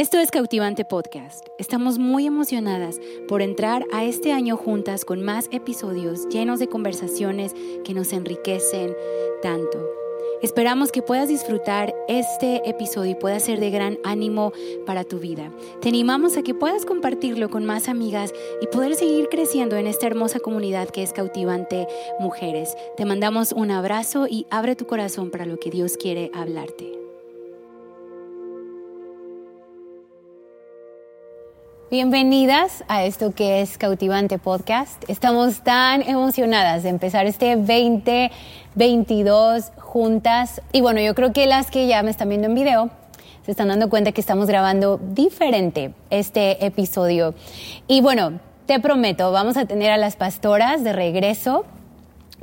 Esto es Cautivante Podcast. Estamos muy emocionadas por entrar a este año juntas con más episodios llenos de conversaciones que nos enriquecen tanto. Esperamos que puedas disfrutar este episodio y pueda ser de gran ánimo para tu vida. Te animamos a que puedas compartirlo con más amigas y poder seguir creciendo en esta hermosa comunidad que es Cautivante Mujeres. Te mandamos un abrazo y abre tu corazón para lo que Dios quiere hablarte. Bienvenidas a esto que es Cautivante Podcast. Estamos tan emocionadas de empezar este 2022 juntas. Y bueno, yo creo que las que ya me están viendo en video se están dando cuenta que estamos grabando diferente este episodio. Y bueno, te prometo, vamos a tener a las pastoras de regreso,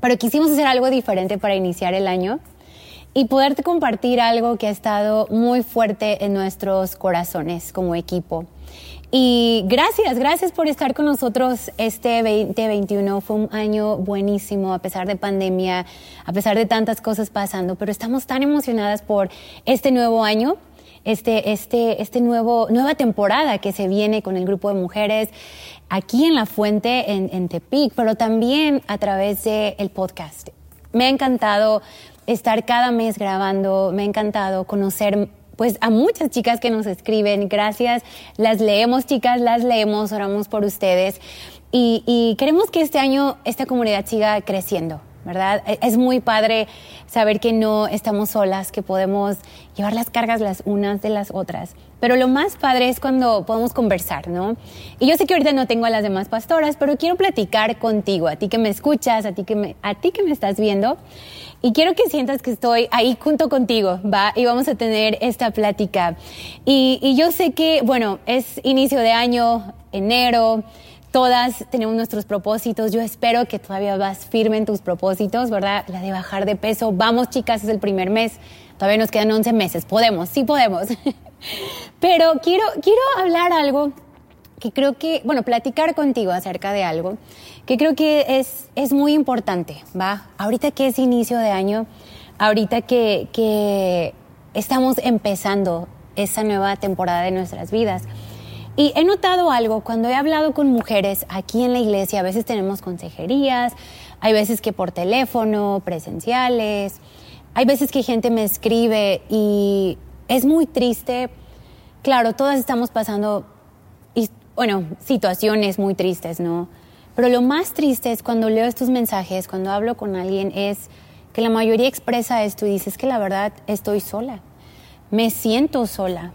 pero quisimos hacer algo diferente para iniciar el año y poderte compartir algo que ha estado muy fuerte en nuestros corazones como equipo. Y gracias, gracias por estar con nosotros este 2021. Fue un año buenísimo a pesar de pandemia, a pesar de tantas cosas pasando, pero estamos tan emocionadas por este nuevo año, este, este, este nuevo, nueva temporada que se viene con el grupo de mujeres aquí en La Fuente, en, en Tepic, pero también a través del el podcast. Me ha encantado estar cada mes grabando, me ha encantado conocer pues a muchas chicas que nos escriben. Gracias, las leemos chicas, las leemos, oramos por ustedes. Y, queremos que este año esta comunidad siga creciendo. ¿Verdad? E, es muy padre saber que no estamos solas, que podemos llevar las cargas las unas de las otras. Pero lo más padre es cuando podemos conversar, ¿no? Y yo sé que ahorita no tengo a las demás pastoras, pero quiero platicar contigo, a ti que me escuchas, a ti que me, a ti que me estás viendo. Y quiero que sientas que estoy ahí junto contigo, ¿va? Y vamos a tener esta plática. Y, y yo sé que, bueno, es inicio de año, enero, todas tenemos nuestros propósitos. Yo espero que todavía vas firme en tus propósitos, ¿verdad? La de bajar de peso. Vamos, chicas, es el primer mes. Todavía nos quedan 11 meses. Podemos, sí podemos. Pero quiero, quiero hablar algo que creo que, bueno, platicar contigo acerca de algo que creo que es, es muy importante, ¿va? Ahorita que es inicio de año, ahorita que, que estamos empezando esa nueva temporada de nuestras vidas. Y he notado algo, cuando he hablado con mujeres aquí en la iglesia, a veces tenemos consejerías, hay veces que por teléfono, presenciales, hay veces que gente me escribe y es muy triste. Claro, todas estamos pasando, bueno, situaciones muy tristes, ¿no? Pero lo más triste es cuando leo estos mensajes, cuando hablo con alguien, es que la mayoría expresa esto y dice, que la verdad estoy sola. Me siento sola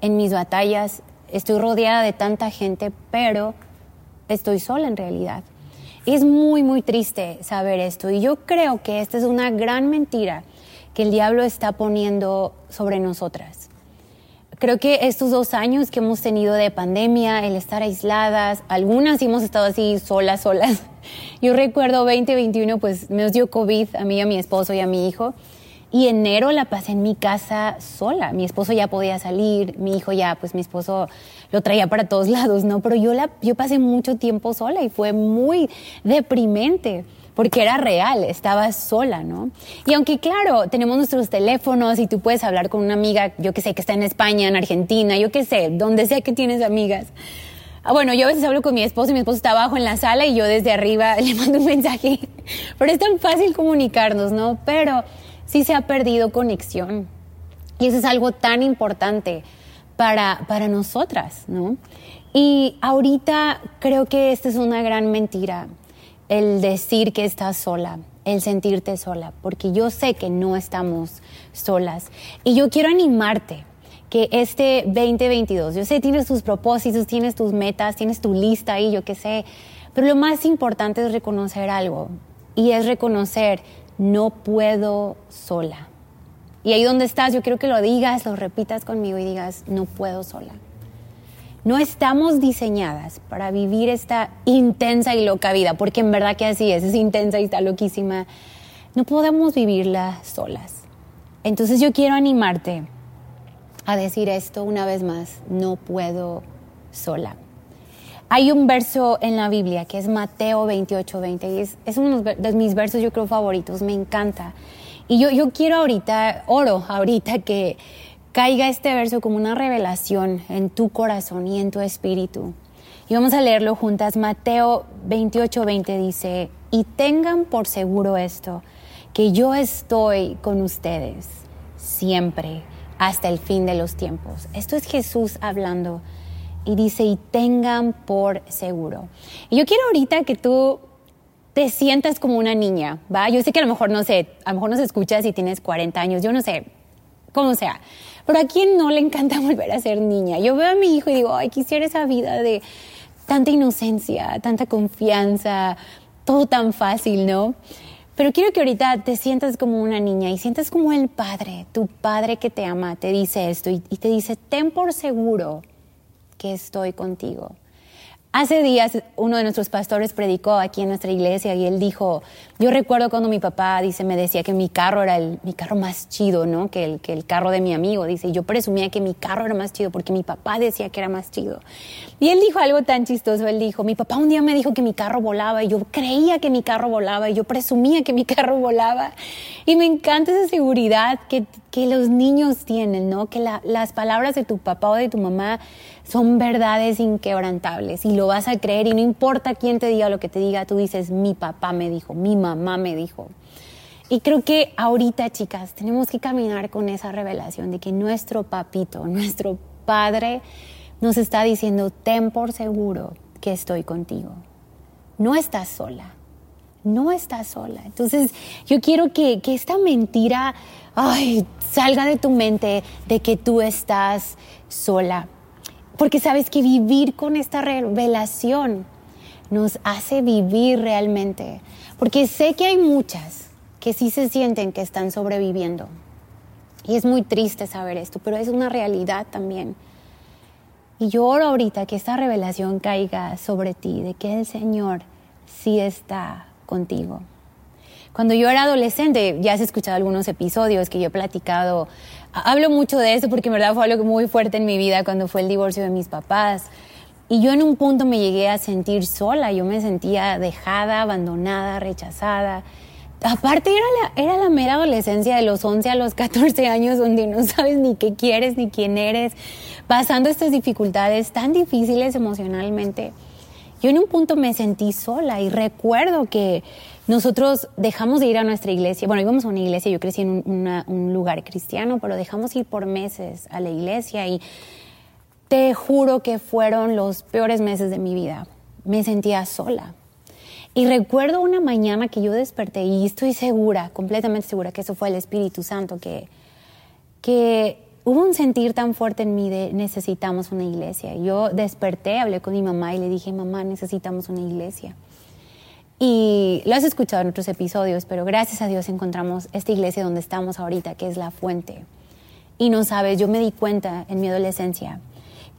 en mis batallas, estoy rodeada de tanta gente, pero estoy sola en realidad. Es muy, muy triste saber esto. Y yo creo que esta es una gran mentira que el diablo está poniendo sobre nosotras. Creo que estos dos años que hemos tenido de pandemia, el estar aisladas, algunas hemos estado así solas, solas. Yo recuerdo 2021, pues nos dio COVID a mí, a mi esposo y a mi hijo. Y enero la pasé en mi casa sola. Mi esposo ya podía salir, mi hijo ya, pues mi esposo lo traía para todos lados, ¿no? Pero yo, la, yo pasé mucho tiempo sola y fue muy deprimente porque era real, estaba sola, ¿no? Y aunque claro, tenemos nuestros teléfonos y tú puedes hablar con una amiga, yo que sé, que está en España, en Argentina, yo que sé, donde sea que tienes amigas. Ah, bueno, yo a veces hablo con mi esposo y mi esposo está abajo en la sala y yo desde arriba le mando un mensaje. Pero es tan fácil comunicarnos, ¿no? Pero sí se ha perdido conexión. Y eso es algo tan importante para, para nosotras, ¿no? Y ahorita creo que esta es una gran mentira el decir que estás sola, el sentirte sola, porque yo sé que no estamos solas. Y yo quiero animarte que este 2022, yo sé, tienes tus propósitos, tienes tus metas, tienes tu lista ahí, yo qué sé, pero lo más importante es reconocer algo, y es reconocer, no puedo sola. Y ahí donde estás, yo quiero que lo digas, lo repitas conmigo y digas, no puedo sola. No estamos diseñadas para vivir esta intensa y loca vida, porque en verdad que así es, es intensa y está loquísima. No podemos vivirla solas. Entonces yo quiero animarte a decir esto una vez más, no puedo sola. Hay un verso en la Biblia que es Mateo 28, 20 y es, uno de mis versos yo creo favoritos, me encanta. Y yo, yo quiero ahorita, oro ahorita que caiga este verso como una revelación en tu corazón y en tu espíritu. Y vamos a leerlo juntas. Mateo 28, 20 dice, y tengan por seguro esto, que yo estoy con ustedes siempre hasta el fin de los tiempos. Esto es Jesús hablando y dice, y tengan por seguro. Y yo quiero ahorita que tú te sientas como una niña, ¿va? Yo sé que a lo mejor no sé, a lo mejor nos escuchas si tienes 40 años, yo no sé, cómo sea. Pero a quién no le encanta volver a ser niña. Yo veo a mi hijo y digo, ay, quisiera esa vida de tanta inocencia, tanta confianza, todo tan fácil, ¿no? Pero quiero que ahorita te sientas como una niña y sientas como el padre, tu padre que te ama, te dice esto y, y te dice, ten por seguro estoy contigo. Hace días uno de nuestros pastores predicó aquí en nuestra iglesia y él dijo, yo recuerdo cuando mi papá dice, me decía que mi carro era el, mi carro más chido, ¿no? Que el, que el carro de mi amigo, dice, yo presumía que mi carro era más chido porque mi papá decía que era más chido. Y él dijo algo tan chistoso, él dijo, mi papá un día me dijo que mi carro volaba y yo creía que mi carro volaba y yo presumía que mi carro volaba. Y me encanta esa seguridad que, que los niños tienen, ¿no? Que las palabras de tu papá o de tu mamá son verdades inquebrantables y lo vas a creer y no importa quién te diga lo que te diga, tú dices, mi papá me dijo, mi mamá me dijo. Y creo que ahorita, chicas, tenemos que caminar con esa revelación de que nuestro papito, nuestro padre, nos está diciendo, ten por seguro que estoy contigo. No estás sola, no estás sola. Entonces, yo quiero que, que esta mentira ay, salga de tu mente de que tú estás sola. Porque sabes que vivir con esta revelación nos hace vivir realmente. Porque sé que hay muchas que sí se sienten que están sobreviviendo. Y es muy triste saber esto, pero es una realidad también. Y yo oro ahorita que esta revelación caiga sobre ti, de que el Señor sí está contigo. Cuando yo era adolescente, ya has escuchado algunos episodios que yo he platicado, hablo mucho de eso porque en verdad fue algo muy fuerte en mi vida cuando fue el divorcio de mis papás. Y yo en un punto me llegué a sentir sola, yo me sentía dejada, abandonada, rechazada. Aparte era la, era la mera adolescencia de los 11 a los 14 años donde no sabes ni qué quieres ni quién eres, pasando estas dificultades tan difíciles emocionalmente. Yo en un punto me sentí sola y recuerdo que nosotros dejamos de ir a nuestra iglesia. Bueno, íbamos a una iglesia, yo crecí en un, lugar cristiano, pero dejamos ir por meses a la iglesia y te juro que fueron los peores meses de mi vida. Me sentía sola. Y recuerdo una mañana que yo desperté y estoy segura, completamente segura que eso fue el Espíritu Santo, que, que hubo un sentir tan fuerte en mí de necesitamos una iglesia. Yo desperté, hablé con mi mamá y le dije, mamá, necesitamos una iglesia. Y lo has escuchado en otros episodios, pero gracias a Dios encontramos esta iglesia donde estamos ahorita, que es la fuente. Y no sabes, yo me di cuenta en mi adolescencia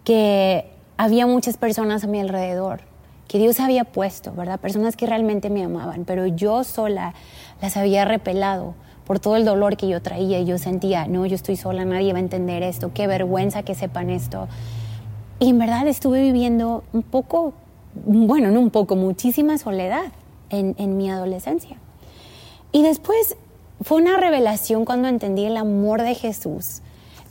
que había muchas personas a mi alrededor que Dios había puesto, ¿verdad? Personas que realmente me amaban, pero yo sola las había repelado por todo el dolor que yo traía y yo sentía, no, yo estoy sola, nadie va a entender esto, qué vergüenza que sepan esto. Y en verdad estuve viviendo un poco, bueno, no un poco, muchísima soledad en, mi adolescencia. Y después fue una revelación cuando entendí el amor de Jesús,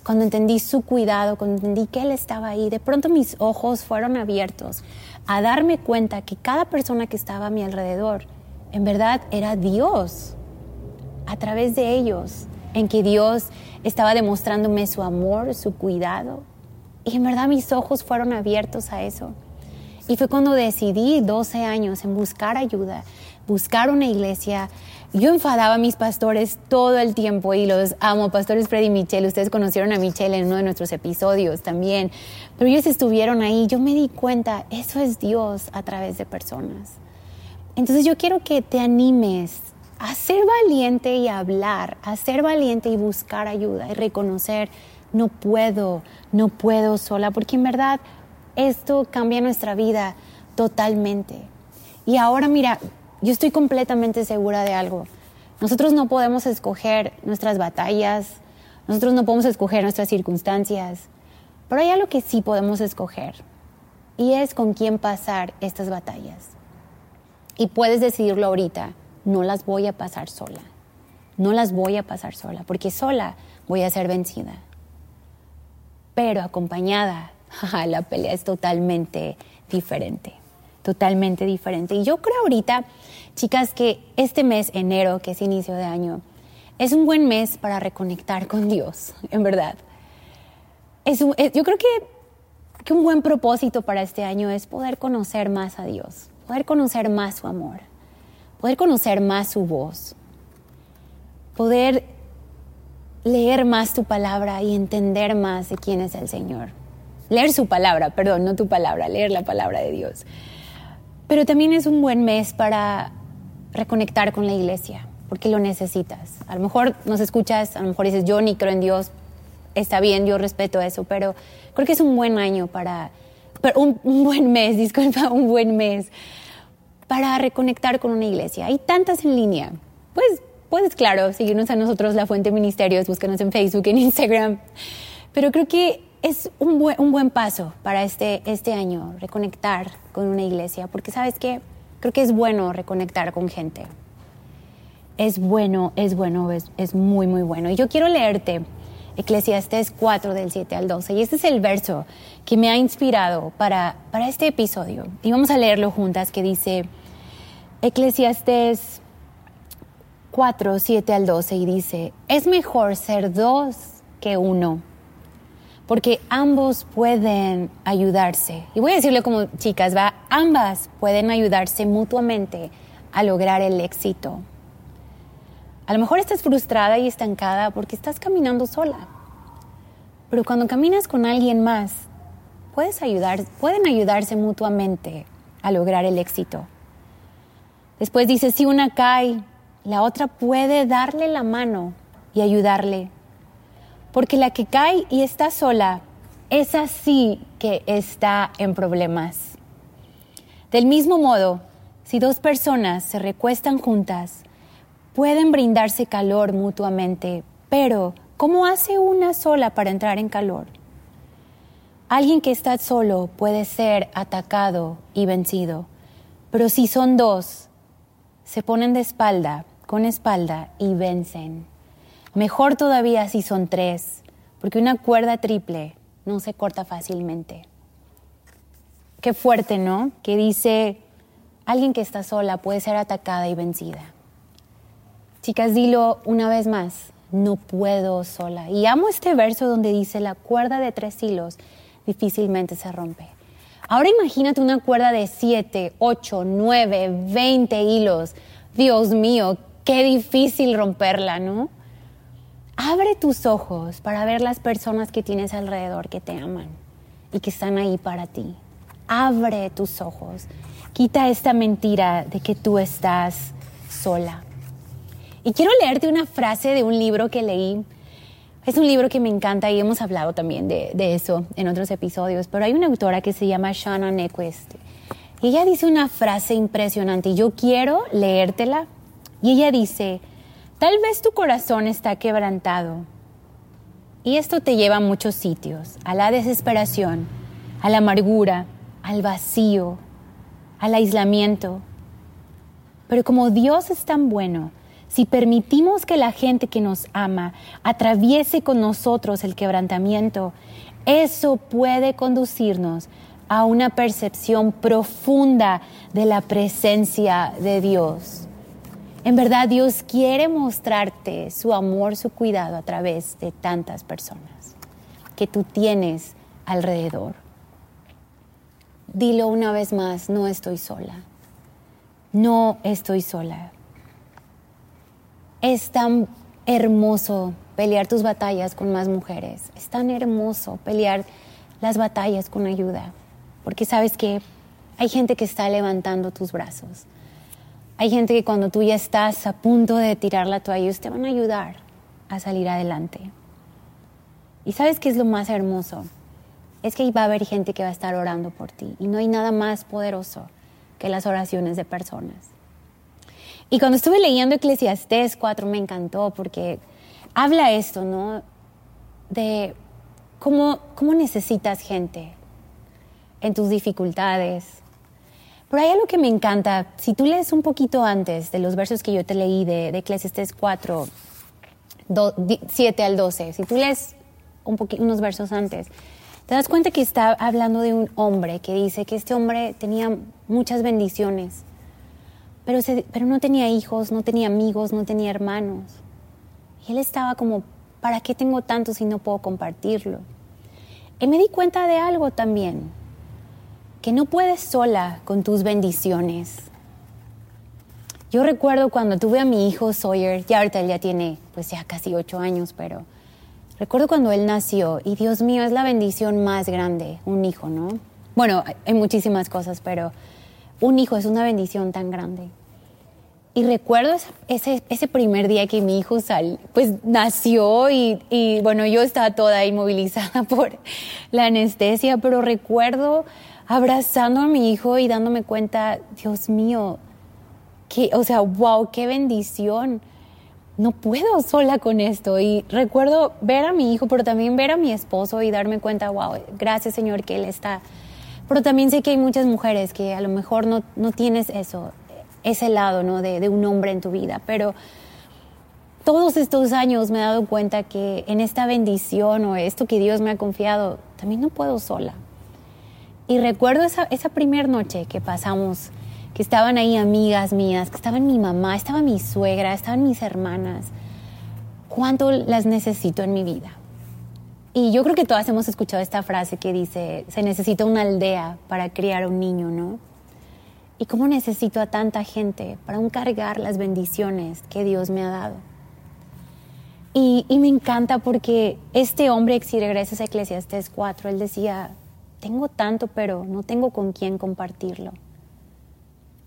cuando entendí su cuidado, cuando entendí que Él estaba ahí. De pronto mis ojos fueron abiertos a darme cuenta que cada persona que estaba a mi alrededor, en verdad era Dios a través de ellos, en que Dios estaba demostrándome su amor, su cuidado. Y en verdad mis ojos fueron abiertos a eso. Y fue cuando decidí, 12 años, en buscar ayuda, buscar una iglesia. Yo enfadaba a mis pastores todo el tiempo y los amo, pastores Freddy y Michelle. Ustedes conocieron a Michelle en uno de nuestros episodios también. Pero ellos estuvieron ahí. Yo me di cuenta, eso es Dios a través de personas. Entonces yo quiero que te animes a ser valiente y hablar, a ser valiente y buscar ayuda y reconocer, no puedo, no puedo sola, porque en verdad esto cambia nuestra vida totalmente. Y ahora mira, yo estoy completamente segura de algo. Nosotros no podemos escoger nuestras batallas, nosotros no podemos escoger nuestras circunstancias, pero hay algo que sí podemos escoger y es con quién pasar estas batallas. Y puedes decidirlo ahorita no las voy a pasar sola. No las voy a pasar sola, porque sola voy a ser vencida. pero acompañada, la pelea es totalmente diferente, totalmente diferente. Y yo creo ahorita, chicas, que este mes, enero, que es inicio de año, es un buen mes para reconectar con Dios, en verdad. Es yo creo que, que un buen propósito para este año es poder conocer más a Dios, poder conocer más su amor, poder conocer más su voz, poder leer más tu palabra y entender más de quién es el Señor. Leer su palabra, perdón, no tu palabra, leer la palabra de Dios. Pero también es un buen mes para reconectar con la iglesia, porque lo necesitas. A lo mejor nos escuchas, a lo mejor dices, yo ni creo en Dios, está bien, yo respeto eso, pero creo que es un buen año para, un, un buen mes, disculpa, un buen mes para reconectar con una iglesia. Hay tantas en línea. Pues puedes, claro, seguirnos a nosotros, La Fuente Ministerios, búscanos en Facebook, en Instagram. Pero creo que es un buen, un buen paso para este, este año, reconectar con una iglesia, porque sabes qué, creo que es bueno reconectar con gente. Es bueno, es bueno, es, es muy, muy bueno. Y yo quiero leerte Eclesiastes 4 del 7 al 12. Y este es el verso que me ha inspirado para, para este episodio. Y vamos a leerlo juntas, que dice Eclesiastes 4, 7 al 12 y dice, es mejor ser dos que uno, porque ambos pueden ayudarse. Y voy a decirle como chicas, va, ambas pueden ayudarse mutuamente a lograr el éxito. A lo mejor estás frustrada y estancada porque estás caminando sola. Pero cuando caminas con alguien más, puedes ayudar, pueden ayudarse mutuamente a lograr el éxito. Después dice, si una cae, la otra puede darle la mano y ayudarle. Porque la que cae y está sola, es así que está en problemas. Del mismo modo, si dos personas se recuestan juntas, pueden brindarse calor mutuamente, pero ¿cómo hace una sola para entrar en calor? Alguien que está solo puede ser atacado y vencido, pero si son dos, se ponen de espalda con espalda y vencen. Mejor todavía si son tres, porque una cuerda triple no se corta fácilmente. Qué fuerte, ¿no? Que dice, alguien que está sola puede ser atacada y vencida. Chicas, dilo una vez más, no puedo sola. Y amo este verso donde dice, la cuerda de tres hilos difícilmente se rompe. Ahora imagínate una cuerda de siete, ocho, nueve, veinte hilos. Dios mío, qué difícil romperla, ¿no? Abre tus ojos para ver las personas que tienes alrededor que te aman y que están ahí para ti. Abre tus ojos. Quita esta mentira de que tú estás sola. Y quiero leerte una frase de un libro que leí. Es un libro que me encanta y hemos hablado también de, eso en otros episodios, pero hay una autora que se llama Shannon Nequist y ella dice una frase impresionante y yo quiero leértela y ella dice, tal vez tu corazón está quebrantado y esto te lleva a muchos sitios, a la desesperación, a la amargura, al vacío, al aislamiento. Pero como Dios es tan bueno, si permitimos que la gente que nos ama atraviese con nosotros el quebrantamiento, eso puede conducirnos a una percepción profunda de la presencia de Dios. En verdad Dios quiere mostrarte su amor, su cuidado a través de tantas personas que tú tienes alrededor. Dilo una vez más, no estoy sola. No estoy sola. Es tan hermoso pelear tus batallas con más mujeres. Es tan hermoso pelear las batallas con ayuda. Porque sabes que hay gente que está levantando tus brazos. Hay gente que cuando tú ya estás a punto de tirar la toalla, ellos te van a ayudar a salir adelante. Y sabes qué es lo más hermoso? Es que va a haber gente que va a estar orando por ti. Y no hay nada más poderoso que las oraciones de personas. Y cuando estuve leyendo Eclesiastés 4 me encantó porque habla esto, ¿no? De cómo, cómo necesitas gente en tus dificultades, pero hay algo que me encanta. Si tú lees un poquito antes de los versos que yo te leí de, de Eclesiastes 4, 7 al 12, si tú lees un unos versos antes, te das cuenta que está hablando de un hombre que dice que este hombre tenía muchas bendiciones, pero, pero no tenía hijos, no tenía amigos, no tenía hermanos. Y él estaba como, ¿para qué tengo tanto si no puedo compartirlo? Y me di cuenta de algo también, que no puedes sola con tus bendiciones. Yo recuerdo cuando tuve a mi hijo Sawyer, ya ahorita él ya tiene pues ya casi ocho años, pero recuerdo cuando él nació y Dios mío, es la bendición más grande, un hijo, ¿no? Bueno, hay muchísimas cosas, pero un hijo es una bendición tan grande. Y recuerdo ese, ese primer día que mi hijo pues nació y, bueno, yo estaba toda inmovilizada por la anestesia, pero recuerdo abrazando a mi hijo y dándome cuenta, Dios mío, que, o sea, wow, qué bendición. No puedo sola con esto. Y recuerdo ver a mi hijo, pero también ver a mi esposo y darme cuenta, wow, gracias Señor que Él está. Pero también sé que hay muchas mujeres que a lo mejor no, no tienes eso, ese lado ¿no? de, de un hombre en tu vida. Pero todos estos años me he dado cuenta que en esta bendición o esto que Dios me ha confiado, también no puedo sola. Y recuerdo esa, esa primera noche que pasamos que estaban ahí amigas mías, que estaban mi mamá, estaba mi suegra, estaban mis hermanas. ¿Cuánto las necesito en mi vida? Y yo creo que todas hemos escuchado esta frase que dice, se necesita una aldea para criar un niño, ¿no? ¿Y cómo necesito a tanta gente para cargar las bendiciones que Dios me ha dado? Y, y me encanta porque este hombre, si regresas a Eclesiastes 4, él decía, tengo tanto, pero no tengo con quién compartirlo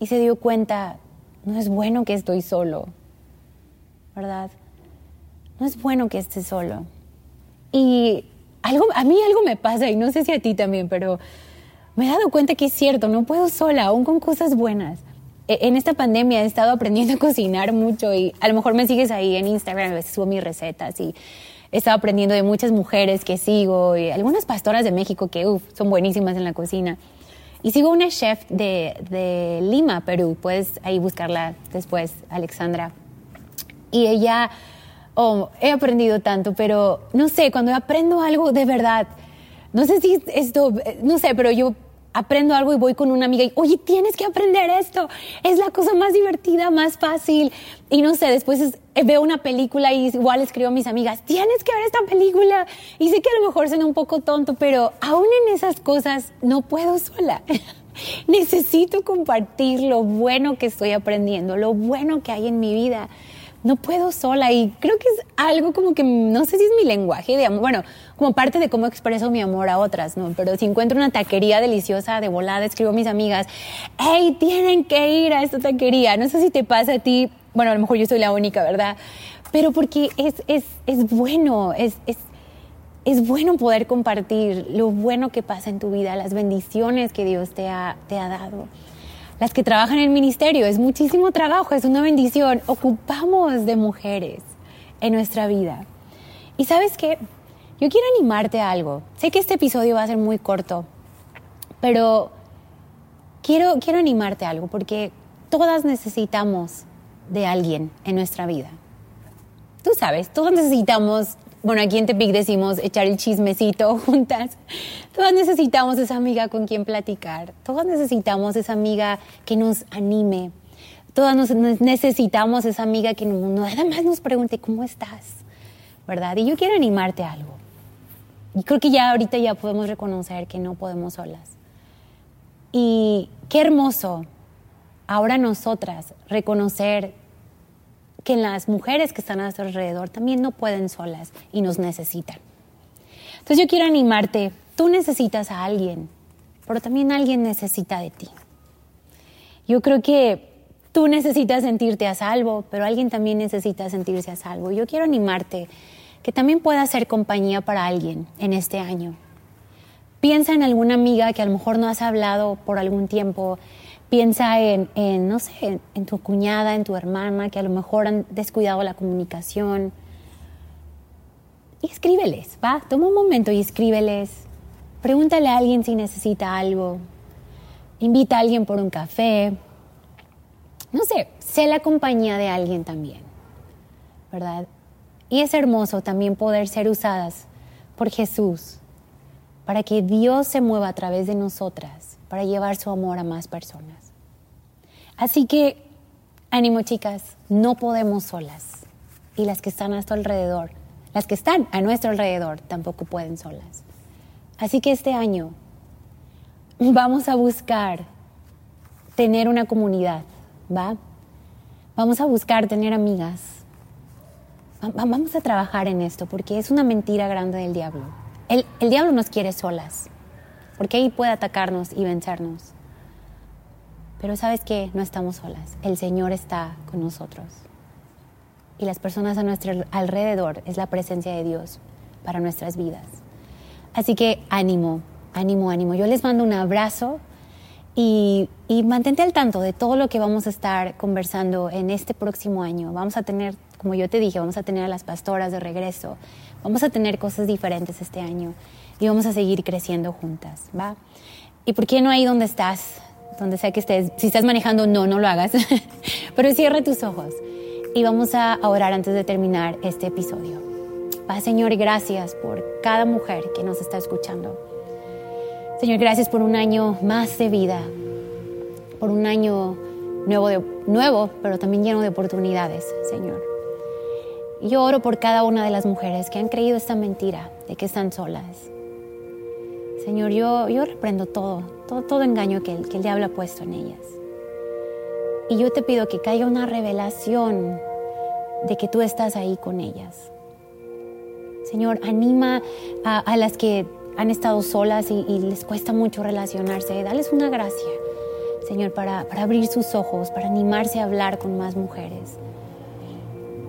y se dio cuenta, no es bueno que estoy solo, ¿verdad? No es bueno que esté solo. Y algo, a mí algo me pasa, y no sé si a ti también, pero me he dado cuenta que es cierto, no puedo sola, aún con cosas buenas. E, en esta pandemia he estado aprendiendo a cocinar mucho y a lo mejor me sigues ahí en Instagram, a veces subo mis recetas y he estado aprendiendo de muchas mujeres que sigo y algunas pastoras de México que son buenísimas en la cocina. Y sigo una chef de, Lima, Perú. Puedes ahí buscarla después, Alexandra. Y ella, oh, he aprendido tanto, pero no sé, cuando aprendo algo de verdad, no sé si esto, no sé, pero yo aprendo algo y voy con una amiga y, oye, tienes que aprender esto, es la cosa más divertida, más fácil. Y no sé, después eh, veo una película y igual escribo a mis amigas, tienes que ver esta película. Y sé que a lo mejor suena un poco tonto, pero aún en esas cosas no puedo sola. Necesito compartir lo bueno que estoy aprendiendo, lo bueno que hay en mi vida no puedo sola y creo que es algo como que no sé si es mi lenguaje de amor, bueno, como parte de cómo expreso mi amor a otras, ¿no? Pero si encuentro una taquería deliciosa de volada, escribo a mis amigas, hey, tienen que ir a esta taquería. No sé si te pasa a ti, bueno, a lo mejor yo soy la única, ¿verdad? Pero porque es, es, es bueno, es, es, es bueno poder compartir lo bueno que pasa en tu vida, las bendiciones que Dios te ha, te ha dado las que trabajan en el ministerio, es muchísimo trabajo, es una bendición. Ocupamos de mujeres en nuestra vida. Y sabes qué, yo quiero animarte a algo. Sé que este episodio va a ser muy corto, pero quiero, quiero animarte a algo porque todas necesitamos de alguien en nuestra vida. Tú sabes, todos necesitamos bueno, aquí en Tepic decimos echar el chismecito juntas. Todas necesitamos esa amiga con quien platicar. Todas necesitamos esa amiga que nos anime. Todas necesitamos esa amiga que nada más nos pregunte cómo estás, ¿verdad? Y yo quiero animarte a algo. Y creo que ya ahorita ya podemos reconocer que no podemos solas. Y qué hermoso ahora nosotras reconocer que las mujeres que están a nuestro alrededor también no pueden solas y nos necesitan. Entonces yo quiero animarte, tú necesitas a alguien, pero también alguien necesita de ti. Yo creo que tú necesitas sentirte a salvo, pero alguien también necesita sentirse a salvo. Yo quiero animarte que también puedas ser compañía para alguien en este año. Piensa en alguna amiga que a lo mejor no has hablado por algún tiempo Piensa en, no sé, en, tu cuñada, en tu hermana, que a lo mejor han descuidado la comunicación. Y escríbeles, va, toma un momento y escríbeles. Pregúntale a alguien si necesita algo. Invita a alguien por un café. No sé, sé la compañía de alguien también, ¿verdad? Y es hermoso también poder ser usadas por Jesús, para que Dios se mueva a través de nosotras, para llevar su amor a más personas. Así que, ánimo chicas, no podemos solas. Y las que están a nuestro alrededor, las que están a nuestro alrededor, tampoco pueden solas. Así que este año vamos a buscar tener una comunidad, ¿va? Vamos a buscar tener amigas. Vamos a trabajar en esto porque es una mentira grande del diablo. El, el diablo nos quiere solas, porque ahí puede atacarnos y vencernos. Pero sabes que no estamos solas, el Señor está con nosotros. Y las personas a nuestro alrededor es la presencia de Dios para nuestras vidas. Así que ánimo, ánimo, ánimo. Yo les mando un abrazo y, mantente al tanto de todo lo que vamos a estar conversando en este próximo año. Vamos a tener, como yo te dije, vamos a tener a las pastoras de regreso. Vamos a tener cosas diferentes este año y vamos a seguir creciendo juntas, ¿va? ¿Y por qué no ahí donde estás? Donde sea que estés. Si estás manejando, no, no lo hagas. Pero cierra tus ojos y vamos a orar antes de terminar este episodio. Va, Señor, gracias por cada mujer que nos está escuchando. Señor, gracias por un año más de vida, por un año nuevo, nuevo, pero también lleno de oportunidades, Señor. Yo oro por cada una de las mujeres que han creído esta mentira de que están solas. Señor, yo, yo reprendo todo, todo, todo engaño que que el diablo ha puesto en ellas. Y yo te pido que caiga una revelación de que tú estás ahí con ellas. Señor, anima a, a las que han estado solas y, les cuesta mucho relacionarse, dales una gracia, Señor, para, para abrir sus ojos, para animarse a hablar con más mujeres.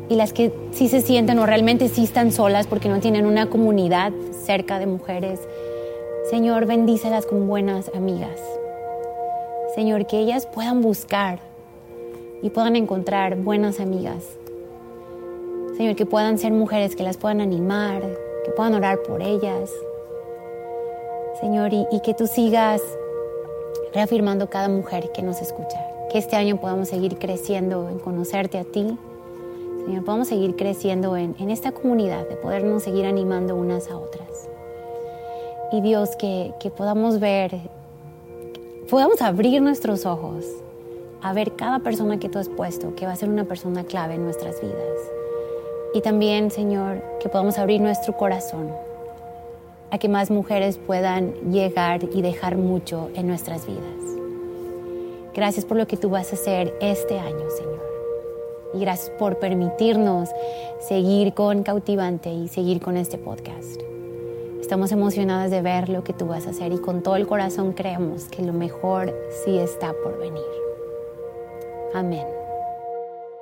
Y las que sí se sienten o realmente sí están solas porque no tienen una comunidad cerca de mujeres, Señor, bendícelas con buenas amigas. Señor, que ellas puedan buscar y puedan encontrar buenas amigas. Señor, que puedan ser mujeres que las puedan animar, que puedan orar por ellas, Señor, y, que tú sigas reafirmando cada mujer que nos escucha. Que este año podamos seguir creciendo en conocerte a ti. Señor, podamos seguir creciendo en, esta comunidad, de podernos seguir animando unas a otras. Y Dios, que, que podamos ver, podamos abrir nuestros ojos a ver cada persona que tú has puesto, que va a ser una persona clave en nuestras vidas. Y también, Señor, que podamos abrir nuestro corazón a que más mujeres puedan llegar y dejar mucho en nuestras vidas. Gracias por lo que tú vas a hacer este año, Señor. Y gracias por permitirnos seguir con Cautivante y seguir con este podcast. Estamos emocionadas de ver lo que tú vas a hacer y con todo el corazón creemos que lo mejor sí está por venir. Amén.